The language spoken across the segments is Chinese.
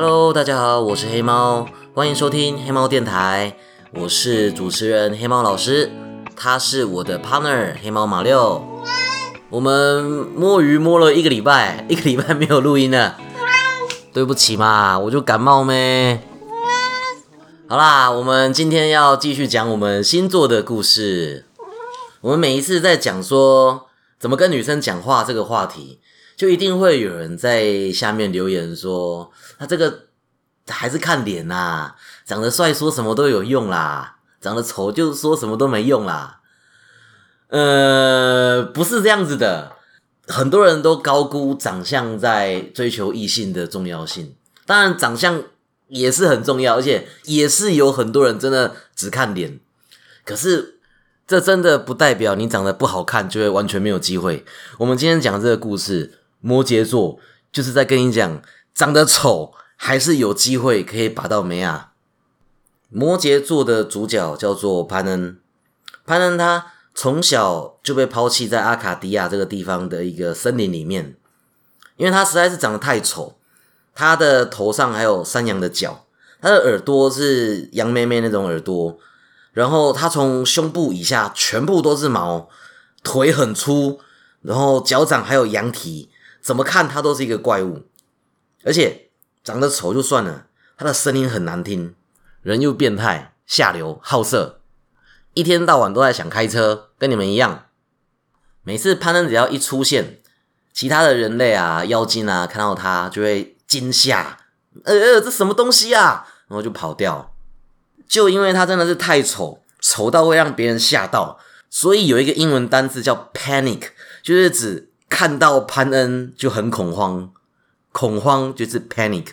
Hello，大家好，我是黑猫，欢迎收听黑猫电台，我是主持人黑猫老师，他是我的 partner 黑猫马六。我们摸鱼摸了一个礼拜，一个礼拜没有录音了，对不起嘛，我就感冒咩。好啦，我们今天要继续讲我们星座的故事。我们每一次在讲说怎么跟女生讲话这个话题，就一定会有人在下面留言说，他这个还是看脸呐，长得帅说什么都有用啦，长得丑就说什么都没用啦。呃，不是这样子的，很多人都高估长相在追求异性的重要性。当然，长相也是很重要，而且也是有很多人真的只看脸。可是，这真的不代表你长得不好看就会完全没有机会。我们今天讲这个故事，摩羯座就是在跟你讲，长得丑还是有机会可以拔到梅啊。摩羯座的主角叫做潘恩，潘恩他。从小就被抛弃在阿卡迪亚这个地方的一个森林里面，因为他实在是长得太丑，他的头上还有山羊的角，他的耳朵是羊妹妹那种耳朵，然后他从胸部以下全部都是毛，腿很粗，然后脚掌还有羊蹄，怎么看他都是一个怪物，而且长得丑就算了，他的声音很难听，人又变态下流好色。一天到晚都在想开车，跟你们一样。每次攀登只要一出现，其他的人类啊、妖精啊看到他就会惊吓，呃呃，这什么东西啊？然后就跑掉。就因为他真的是太丑，丑到会让别人吓到，所以有一个英文单词叫 panic，就是指看到潘恩就很恐慌，恐慌就是 panic。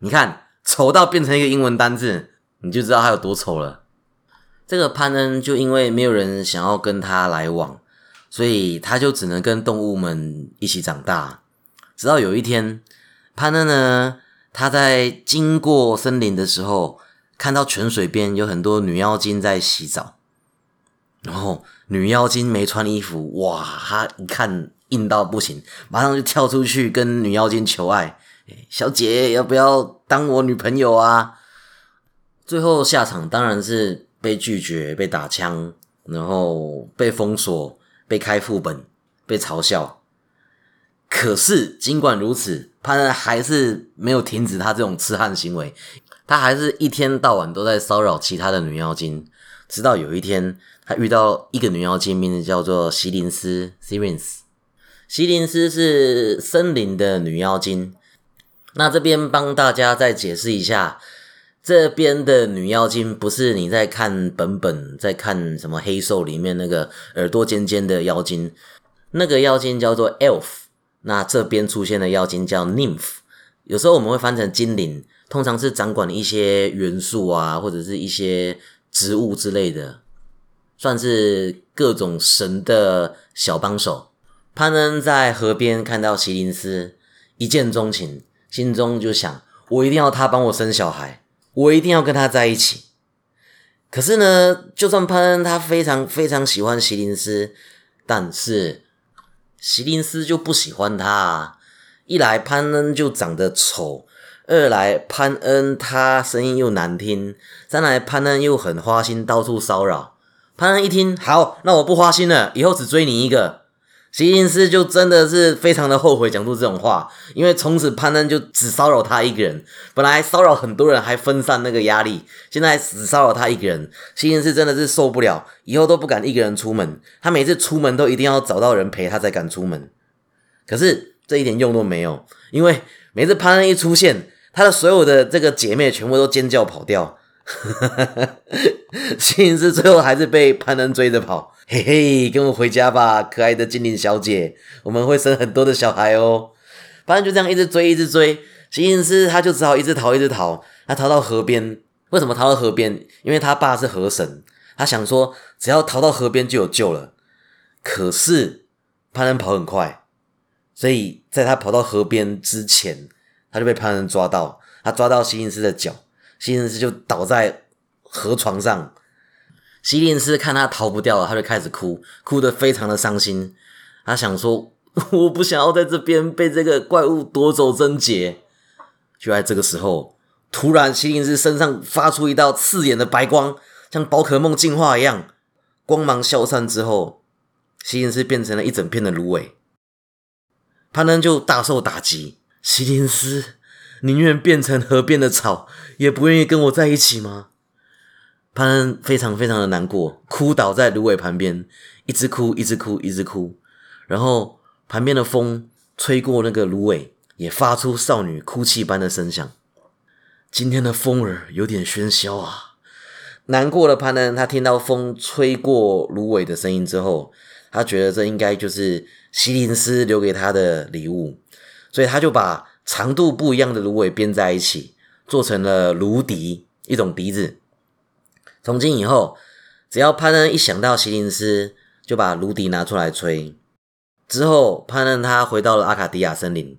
你看，丑到变成一个英文单字，你就知道他有多丑了。这个潘恩就因为没有人想要跟他来往，所以他就只能跟动物们一起长大。直到有一天，潘恩呢，他在经过森林的时候，看到泉水边有很多女妖精在洗澡，然后女妖精没穿衣服，哇，他一看硬到不行，马上就跳出去跟女妖精求爱：“小姐，要不要当我女朋友啊？”最后下场当然是。被拒绝、被打枪，然后被封锁、被开副本、被嘲笑。可是尽管如此，潘恩还是没有停止他这种痴汉行为。他还是一天到晚都在骚扰其他的女妖精。直到有一天，他遇到一个女妖精，名字叫做席琳斯 （Sirens）。席琳斯是森林的女妖精。那这边帮大家再解释一下。这边的女妖精不是你在看本本，在看什么黑兽里面那个耳朵尖尖的妖精，那个妖精叫做 elf。那这边出现的妖精叫 nymph，有时候我们会翻成精灵，通常是掌管一些元素啊，或者是一些植物之类的，算是各种神的小帮手。潘恩在河边看到席琳斯，一见钟情，心中就想：我一定要他帮我生小孩。我一定要跟他在一起。可是呢，就算潘恩他非常非常喜欢席琳斯，但是席琳斯就不喜欢他。啊一来潘恩就长得丑，二来潘恩他声音又难听，三来潘恩又很花心，到处骚扰。潘恩一听，好，那我不花心了，以后只追你一个。席琳斯就真的是非常的后悔讲出这种话，因为从此潘恩就只骚扰他一个人。本来骚扰很多人还分散那个压力，现在只骚扰他一个人。席琳斯真的是受不了，以后都不敢一个人出门。他每次出门都一定要找到人陪他才敢出门。可是这一点用都没有，因为每次潘恩一出现，他的所有的这个姐妹全部都尖叫跑掉。席琳斯最后还是被潘恩追着跑。嘿嘿，跟我回家吧，可爱的精灵小姐，我们会生很多的小孩哦。反正就这样一直追，一直追，席琳斯他就只好一直逃，一直逃。他逃到河边，为什么逃到河边？因为他爸是河神，他想说只要逃到河边就有救了。可是潘恩跑很快，所以在他跑到河边之前，他就被潘恩抓到。他抓到席琳斯的脚，席琳斯就倒在河床上。席琳斯看他逃不掉了，他就开始哭，哭得非常的伤心。他想说：“ 我不想要在这边被这个怪物夺走贞洁。”就在这个时候，突然西林斯身上发出一道刺眼的白光，像宝可梦进化一样，光芒消散之后，西林斯变成了一整片的芦苇。潘恩就大受打击，西林斯宁愿变成河边的草，也不愿意跟我在一起吗？潘恩非常非常的难过，哭倒在芦苇旁边，一直哭，一直哭，一直哭。然后旁边的风吹过那个芦苇。也发出少女哭泣般的声响。今天的风儿有点喧嚣啊！难过的潘恩，他听到风吹过芦苇的声音之后，他觉得这应该就是希林斯留给他的礼物，所以他就把长度不一样的芦苇编在一起，做成了芦笛，一种笛子。从今以后，只要潘恩一想到席林斯，就把芦笛拿出来吹。之后，潘恩他回到了阿卡迪亚森林。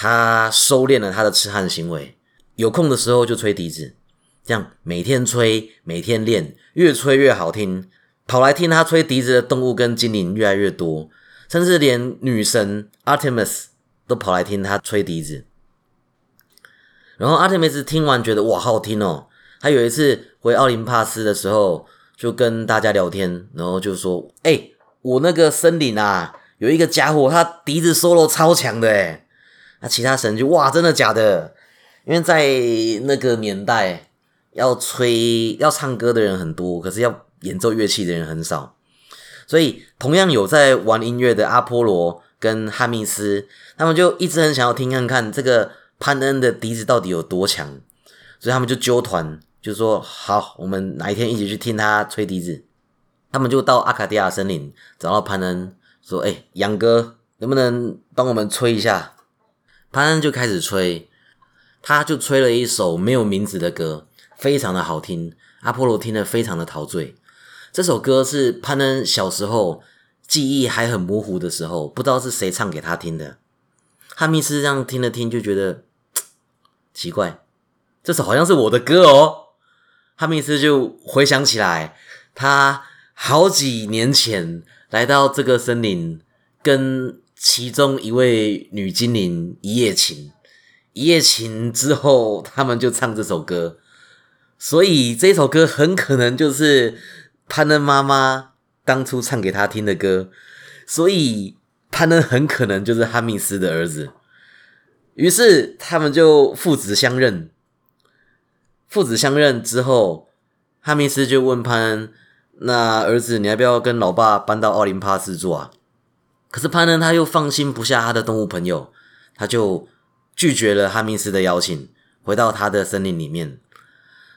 他收敛了他的痴汉行为，有空的时候就吹笛子，这样每天吹，每天练，越吹越好听。跑来听他吹笛子的动物跟精灵越来越多，甚至连女神 Artemis 都跑来听他吹笛子。然后 Artemis 听完觉得哇，好听哦。他有一次回奥林帕斯的时候，就跟大家聊天，然后就说：“哎，我那个森林啊，有一个家伙，他笛子 solo 超强的，哎。”那其他神就哇，真的假的？因为在那个年代，要吹要唱歌的人很多，可是要演奏乐器的人很少，所以同样有在玩音乐的阿波罗跟汉密斯，他们就一直很想要听看看这个潘恩的笛子到底有多强，所以他们就揪团，就说好，我们哪一天一起去听他吹笛子。他们就到阿卡迪亚森林找到潘恩，说：“哎，杨哥，能不能帮我们吹一下？”潘恩就开始吹，他就吹了一首没有名字的歌，非常的好听。阿波罗听得非常的陶醉。这首歌是潘恩小时候记忆还很模糊的时候，不知道是谁唱给他听的。汉密斯这样听了听，就觉得奇怪，这首好像是我的歌哦。哈密斯就回想起来，他好几年前来到这个森林，跟。其中一位女精灵一夜情，一夜情之后，他们就唱这首歌，所以这首歌很可能就是潘恩妈妈当初唱给他听的歌，所以潘恩很可能就是哈密斯的儿子。于是他们就父子相认，父子相认之后，汉密斯就问潘恩：“那儿子，你要不要跟老爸搬到奥林帕斯住啊？”可是潘恩他又放心不下他的动物朋友，他就拒绝了汉密斯的邀请，回到他的森林里面。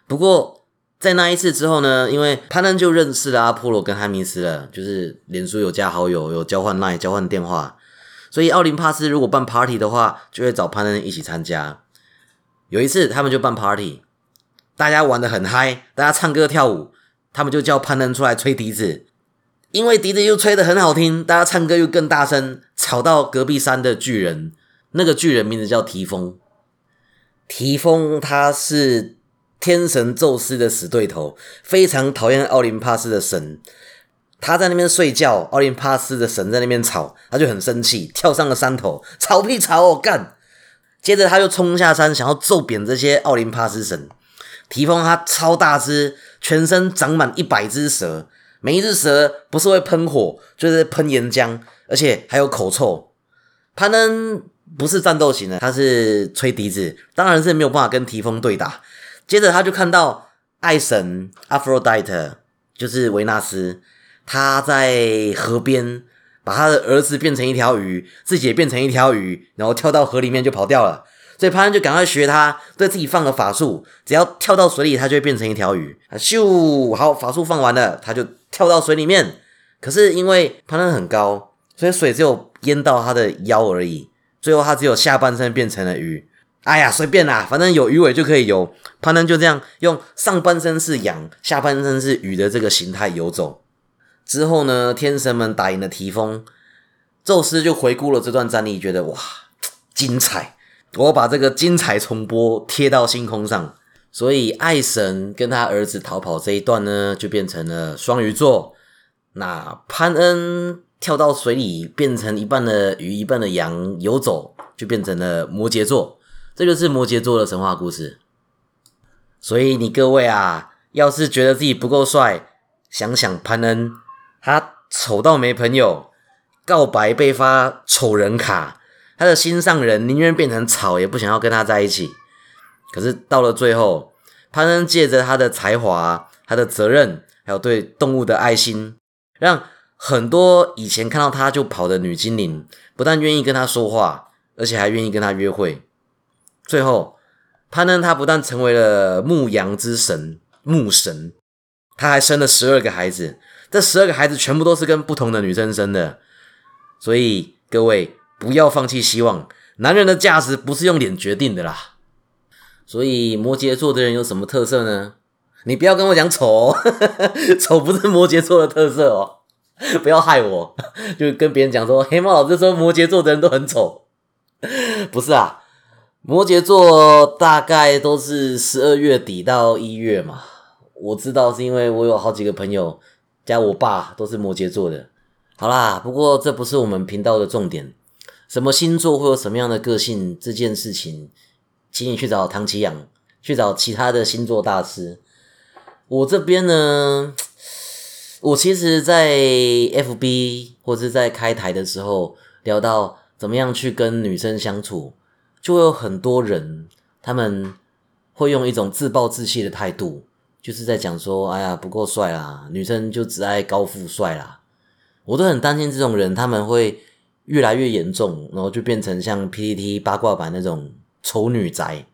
不过在那一次之后呢，因为潘恩就认识了阿波罗跟汉密斯了，就是脸书有加好友，有交换麦交换电话，所以奥林帕斯如果办 party 的话，就会找潘恩一起参加。有一次他们就办 party，大家玩的很嗨，大家唱歌跳舞，他们就叫潘恩出来吹笛子。因为笛子又吹得很好听，大家唱歌又更大声，吵到隔壁山的巨人。那个巨人名字叫提丰。提丰他是天神宙斯的死对头，非常讨厌奥林帕斯的神。他在那边睡觉，奥林帕斯的神在那边吵，他就很生气，跳上了山头，吵屁吵哦干！接着他就冲下山，想要揍扁这些奥林帕斯神。提丰他超大只，全身长满一百只蛇。每一只蛇不是会喷火，就是喷岩浆，而且还有口臭。潘恩不是战斗型的，他是吹笛子，当然是没有办法跟提丰对打。接着他就看到爱神 Aphrodite，就是维纳斯，他在河边把他的儿子变成一条鱼，自己也变成一条鱼，然后跳到河里面就跑掉了。所以潘恩就赶快学他，对自己放了法术，只要跳到水里，他就会变成一条鱼。咻，好，法术放完了，他就。跳到水里面，可是因为潘恩很高，所以水只有淹到他的腰而已。最后他只有下半身变成了鱼。哎呀，随便啦，反正有鱼尾就可以游。潘恩就这样用上半身是羊，下半身是鱼的这个形态游走。之后呢，天神们打赢了提丰，宙斯就回顾了这段战役，觉得哇，精彩！我把这个精彩重播贴到星空上。所以，爱神跟他儿子逃跑这一段呢，就变成了双鱼座。那潘恩跳到水里，变成一半的鱼，一半的羊游走，就变成了摩羯座。这就是摩羯座的神话故事。所以你各位啊，要是觉得自己不够帅，想想潘恩，他丑到没朋友，告白被发丑人卡，他的心上人宁愿变成草，也不想要跟他在一起。可是到了最后，潘恩借着他的才华、他的责任，还有对动物的爱心，让很多以前看到他就跑的女精灵，不但愿意跟他说话，而且还愿意跟他约会。最后，潘恩他不但成为了牧羊之神牧神，他还生了十二个孩子。这十二个孩子全部都是跟不同的女生生的。所以各位不要放弃希望，男人的价值不是用脸决定的啦。所以摩羯座的人有什么特色呢？你不要跟我讲丑，哦 丑不是摩羯座的特色哦，不要害我。就跟别人讲说，黑猫老师说摩羯座的人都很丑，不是啊。摩羯座大概都是十二月底到一月嘛，我知道是因为我有好几个朋友加我爸都是摩羯座的。好啦，不过这不是我们频道的重点。什么星座会有什么样的个性这件事情，请你去找唐奇阳，去找其他的星座大师。我这边呢，我其实，在 FB 或者在开台的时候聊到怎么样去跟女生相处。就会有很多人，他们会用一种自暴自弃的态度，就是在讲说：“哎呀，不够帅啦，女生就只爱高富帅啦。”我都很担心这种人，他们会越来越严重，然后就变成像 PPT 八卦版那种丑女宅，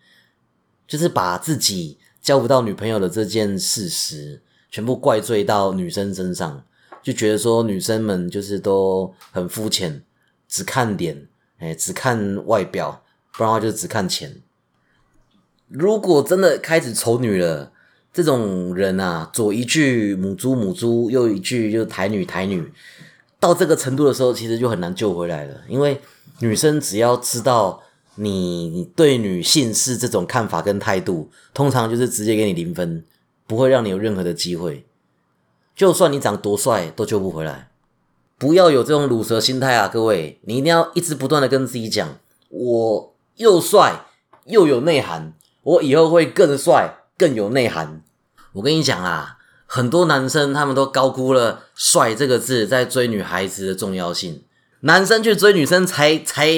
就是把自己交不到女朋友的这件事实，全部怪罪到女生身上，就觉得说女生们就是都很肤浅，只看脸，哎，只看外表。不然的话就只看钱。如果真的开始丑女了，这种人啊，左一句母猪母猪，右一句就是台女台女，到这个程度的时候，其实就很难救回来了。因为女生只要知道你对女性是这种看法跟态度，通常就是直接给你零分，不会让你有任何的机会。就算你长多帅，都救不回来。不要有这种乳蛇心态啊，各位，你一定要一直不断的跟自己讲，我。又帅又有内涵，我以后会更帅更有内涵。我跟你讲啊，很多男生他们都高估了“帅”这个字在追女孩子的重要性。男生去追女生才才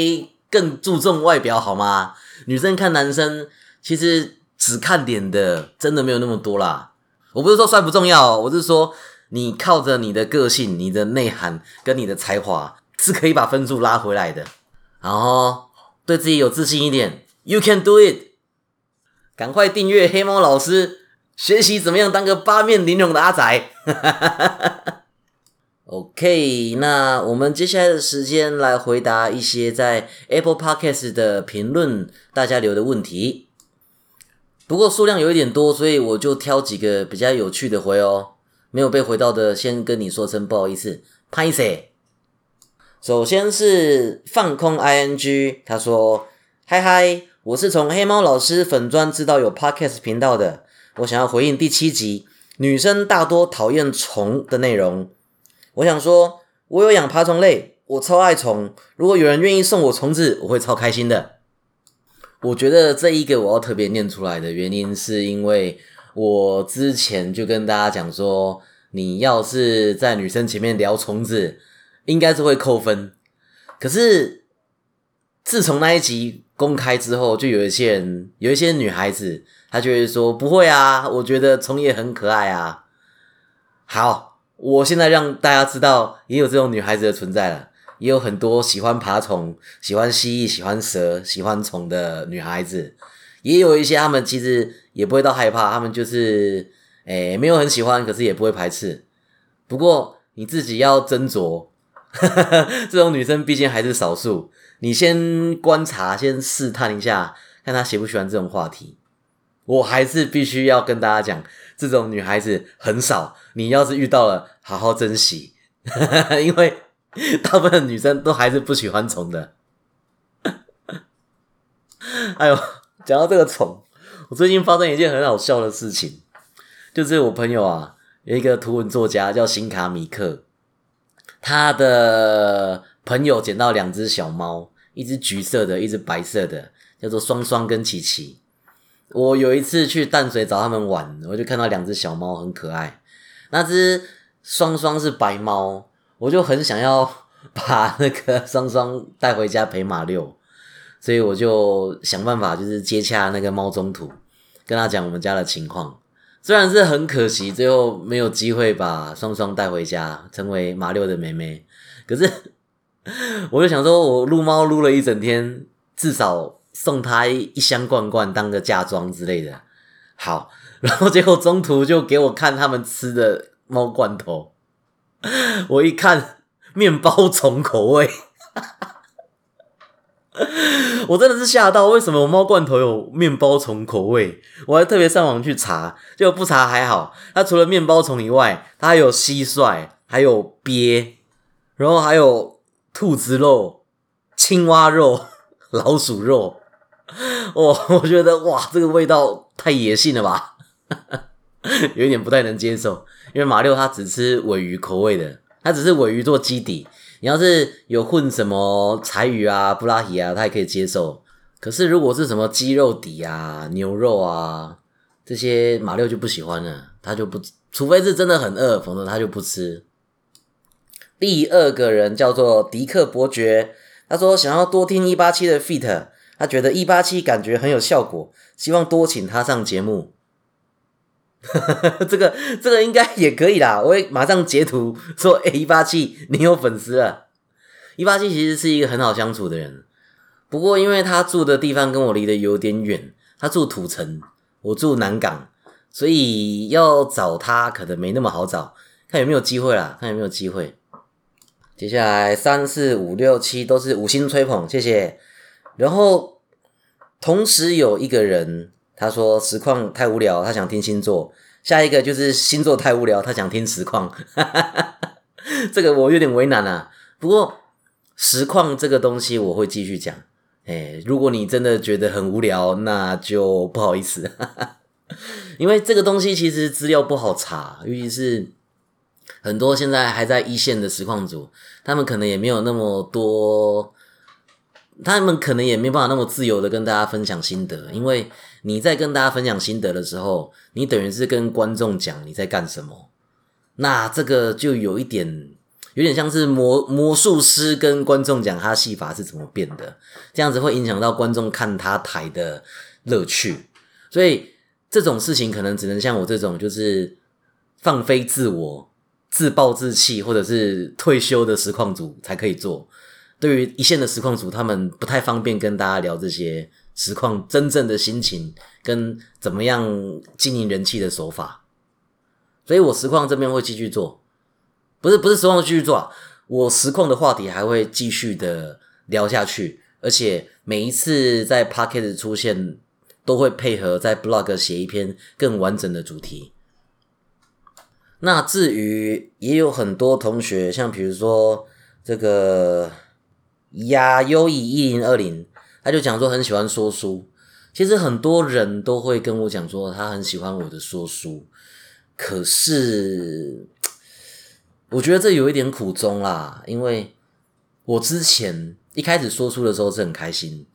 更注重外表好吗？女生看男生其实只看脸的，真的没有那么多啦。我不是说帅不重要，我是说你靠着你的个性、你的内涵跟你的才华，是可以把分数拉回来的。然后。对自己有自信一点，You can do it！赶快订阅黑猫老师，学习怎么样当个八面玲珑的阿仔。OK，那我们接下来的时间来回答一些在 Apple Podcast 的评论，大家留的问题。不过数量有一点多，所以我就挑几个比较有趣的回哦。没有被回到的，先跟你说声不好意思，拍谁？首先是放空 ing，他说：“嗨嗨，我是从黑猫老师粉砖知道有 podcast 频道的，我想要回应第七集女生大多讨厌虫的内容。我想说，我有养爬虫类，我超爱虫，如果有人愿意送我虫子，我会超开心的。我觉得这一个我要特别念出来的原因，是因为我之前就跟大家讲说，你要是在女生前面聊虫子。”应该是会扣分，可是自从那一集公开之后，就有一些人，有一些女孩子，她就会说不会啊，我觉得虫也很可爱啊。好，我现在让大家知道，也有这种女孩子的存在了，也有很多喜欢爬虫、喜欢蜥蜴、喜欢蛇、喜欢虫的女孩子，也有一些她们其实也不会到害怕，她们就是诶没有很喜欢，可是也不会排斥。不过你自己要斟酌。这种女生毕竟还是少数，你先观察，先试探一下，看她喜不喜欢这种话题。我还是必须要跟大家讲，这种女孩子很少。你要是遇到了，好好珍惜，因为大部分女生都还是不喜欢虫的。哎呦，讲到这个虫，我最近发生一件很好笑的事情，就是我朋友啊，有一个图文作家叫辛卡米克。他的朋友捡到两只小猫，一只橘色的，一只白色的，叫做双双跟琪琪。我有一次去淡水找他们玩，我就看到两只小猫很可爱。那只双双是白猫，我就很想要把那个双双带回家陪马六，所以我就想办法就是接洽那个猫中途，跟他讲我们家的情况。虽然是很可惜，最后没有机会把双双带回家，成为马六的妹妹。可是，我就想说，我撸猫撸了一整天，至少送他一箱罐罐当个嫁妆之类的。好，然后结果中途就给我看他们吃的猫罐头，我一看面包虫口味。我真的是吓到，为什么我猫罐头有面包虫口味？我还特别上网去查，结果不查还好，它除了面包虫以外，它还有蟋蟀，还有鳖，然后还有兔子肉、青蛙肉、老鼠肉。哦，我觉得哇，这个味道太野性了吧，有一点不太能接受。因为马六它只吃尾鱼口味的，它只是尾鱼做基底。你要是有混什么柴鱼啊、布拉提啊，他也可以接受。可是如果是什么鸡肉底啊、牛肉啊这些，马六就不喜欢了，他就不，除非是真的很饿，否则他就不吃。第二个人叫做迪克伯爵，他说想要多听一八七的 feat，他觉得一八七感觉很有效果，希望多请他上节目。这个这个应该也可以啦，我会马上截图说：“哎，一八七，你有粉丝了。”一八七其实是一个很好相处的人，不过因为他住的地方跟我离得有点远，他住土城，我住南港，所以要找他可能没那么好找，看有没有机会啦，看有没有机会。接下来三四五六七都是五星吹捧，谢谢。然后同时有一个人。他说实况太无聊，他想听星座。下一个就是星座太无聊，他想听实况。这个我有点为难啊。不过实况这个东西我会继续讲。哎，如果你真的觉得很无聊，那就不好意思。因为这个东西其实资料不好查，尤其是很多现在还在一线的实况组，他们可能也没有那么多。他们可能也没办法那么自由的跟大家分享心得，因为你在跟大家分享心得的时候，你等于是跟观众讲你在干什么，那这个就有一点，有点像是魔魔术师跟观众讲他戏法是怎么变的，这样子会影响到观众看他台的乐趣，所以这种事情可能只能像我这种就是放飞自我、自暴自弃或者是退休的实况组才可以做。对于一线的实况组，他们不太方便跟大家聊这些实况真正的心情跟怎么样经营人气的手法，所以我实况这边会继续做，不是不是实况继续做啊，我实况的话题还会继续的聊下去，而且每一次在 p o c k e t 出现，都会配合在 blog 写一篇更完整的主题。那至于也有很多同学，像比如说这个。呀，优以一零二零，他就讲说很喜欢说书。其实很多人都会跟我讲说他很喜欢我的说书，可是我觉得这有一点苦衷啦。因为我之前一开始说书的时候是很开心，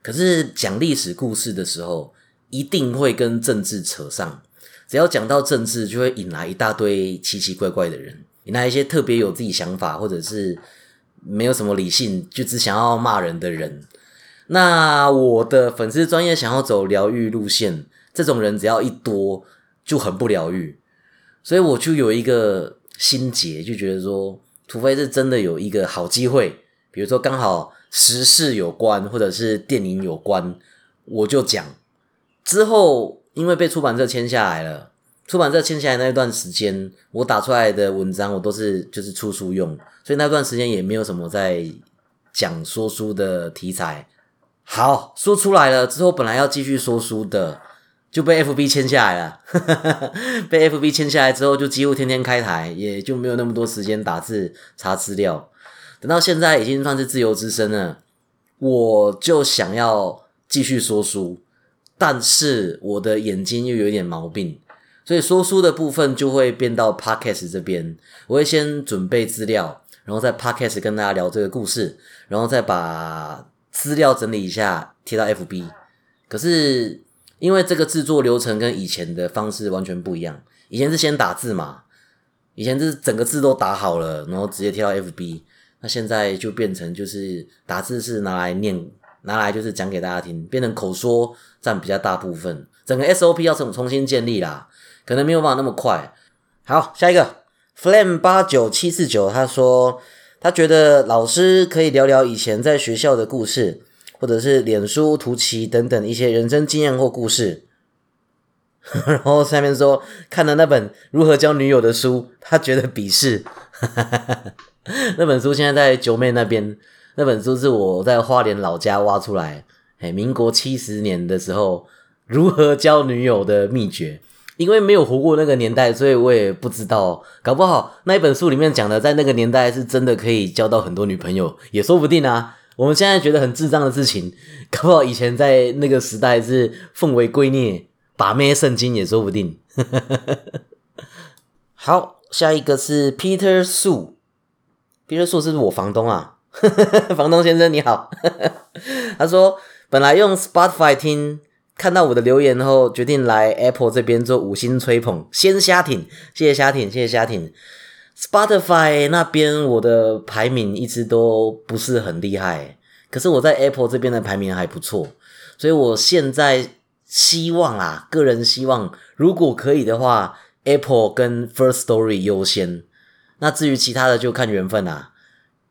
可是讲历史故事的时候一定会跟政治扯上。只要讲到政治，就会引来一大堆奇奇怪怪的人，引来一些特别有自己想法或者是。没有什么理性，就只想要骂人的人。那我的粉丝专业想要走疗愈路线，这种人只要一多就很不疗愈。所以我就有一个心结，就觉得说，除非是真的有一个好机会，比如说刚好时事有关，或者是电影有关，我就讲。之后因为被出版社签下来了。出版社签下来那一段时间，我打出来的文章我都是就是出书用，所以那段时间也没有什么在讲说书的题材。好，说出来了之后，本来要继续说书的，就被 FB 签下来了。被 FB 签下来之后，就几乎天天开台，也就没有那么多时间打字查资料。等到现在已经算是自由之身了，我就想要继续说书，但是我的眼睛又有点毛病。所以说书的部分就会变到 podcast 这边，我会先准备资料，然后在 podcast 跟大家聊这个故事，然后再把资料整理一下贴到 FB。可是因为这个制作流程跟以前的方式完全不一样，以前是先打字嘛，以前是整个字都打好了，然后直接贴到 FB。那现在就变成就是打字是拿来念，拿来就是讲给大家听，变成口说占比较大部分，整个 SOP 要重重新建立啦，可能没有办法那么快。好，下一个 Flame 八九七四九，他说他觉得老师可以聊聊以前在学校的故事，或者是脸书、图奇等等一些人生经验或故事。然后下面说看了那本如何交女友的书，他觉得鄙视。那本书现在在九妹那边。那本书是我在花莲老家挖出来，哎，民国七十年的时候如何交女友的秘诀。因为没有活过那个年代，所以我也不知道。搞不好那一本书里面讲的，在那个年代是真的可以交到很多女朋友，也说不定啊。我们现在觉得很智障的事情，搞不好以前在那个时代是奉为圭臬，把妹圣经也说不定。好，下一个是 Peter Su。Peter 说：“是我房东啊，房东先生你好。”他说：“本来用 Spotify 听，看到我的留言后，决定来 Apple 这边做五星吹捧，先瞎挺，谢谢瞎挺，谢谢瞎挺。Spotify 那边我的排名一直都不是很厉害，可是我在 Apple 这边的排名还不错，所以我现在希望啊，个人希望，如果可以的话，Apple 跟 First Story 优先。”那至于其他的就看缘分啦，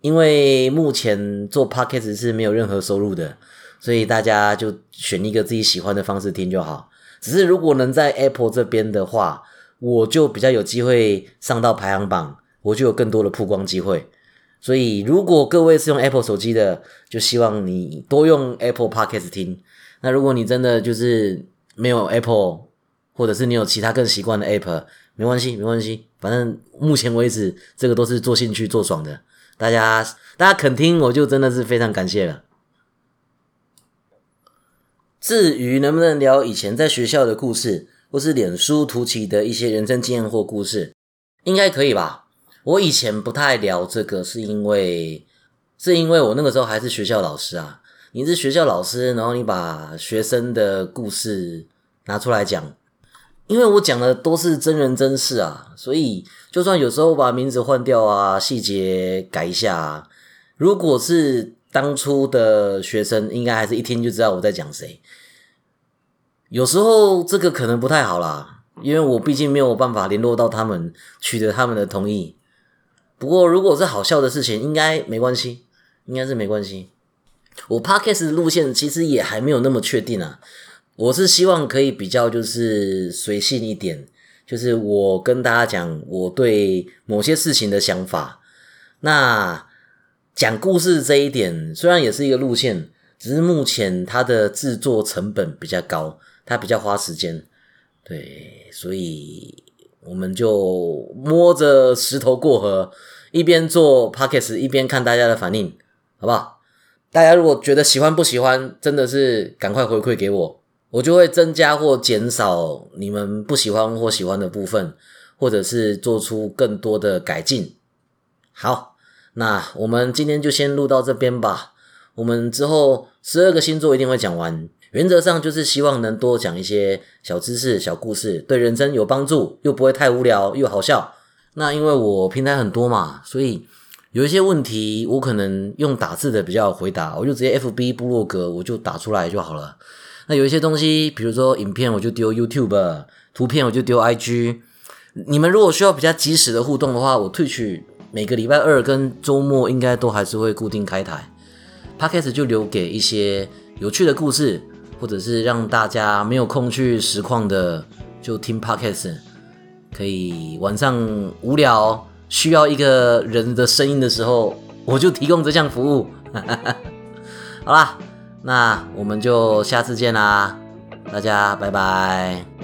因为目前做 podcast 是没有任何收入的，所以大家就选一个自己喜欢的方式听就好。只是如果能在 Apple 这边的话，我就比较有机会上到排行榜，我就有更多的曝光机会。所以如果各位是用 Apple 手机的，就希望你多用 Apple podcast 听。那如果你真的就是没有 Apple，或者是你有其他更习惯的 App。没关系，没关系，反正目前为止，这个都是做兴趣、做爽的。大家，大家肯听，我就真的是非常感谢了。至于能不能聊以前在学校的故事，或是脸书图奇的一些人生经验或故事，应该可以吧？我以前不太聊这个，是因为是因为我那个时候还是学校老师啊。你是学校老师，然后你把学生的故事拿出来讲。因为我讲的都是真人真事啊，所以就算有时候把名字换掉啊，细节改一下啊，如果是当初的学生，应该还是一听就知道我在讲谁。有时候这个可能不太好啦，因为我毕竟没有办法联络到他们，取得他们的同意。不过如果是好笑的事情，应该没关系，应该是没关系。我 podcast 的路线其实也还没有那么确定啊。我是希望可以比较就是随性一点，就是我跟大家讲我对某些事情的想法。那讲故事这一点虽然也是一个路线，只是目前它的制作成本比较高，它比较花时间。对，所以我们就摸着石头过河，一边做 pockets 一边看大家的反应，好不好？大家如果觉得喜欢不喜欢，真的是赶快回馈给我。我就会增加或减少你们不喜欢或喜欢的部分，或者是做出更多的改进。好，那我们今天就先录到这边吧。我们之后十二个星座一定会讲完，原则上就是希望能多讲一些小知识、小故事，对人生有帮助，又不会太无聊又好笑。那因为我平台很多嘛，所以有一些问题我可能用打字的比较回答，我就直接 FB 部落格我就打出来就好了。那有一些东西，比如说影片，我就丢 YouTube；图片我就丢 IG。你们如果需要比较及时的互动的话，我退取每个礼拜二跟周末应该都还是会固定开台。Podcast 就留给一些有趣的故事，或者是让大家没有空去实况的，就听 Podcast，可以晚上无聊需要一个人的声音的时候，我就提供这项服务。好啦。那我们就下次见啦，大家拜拜。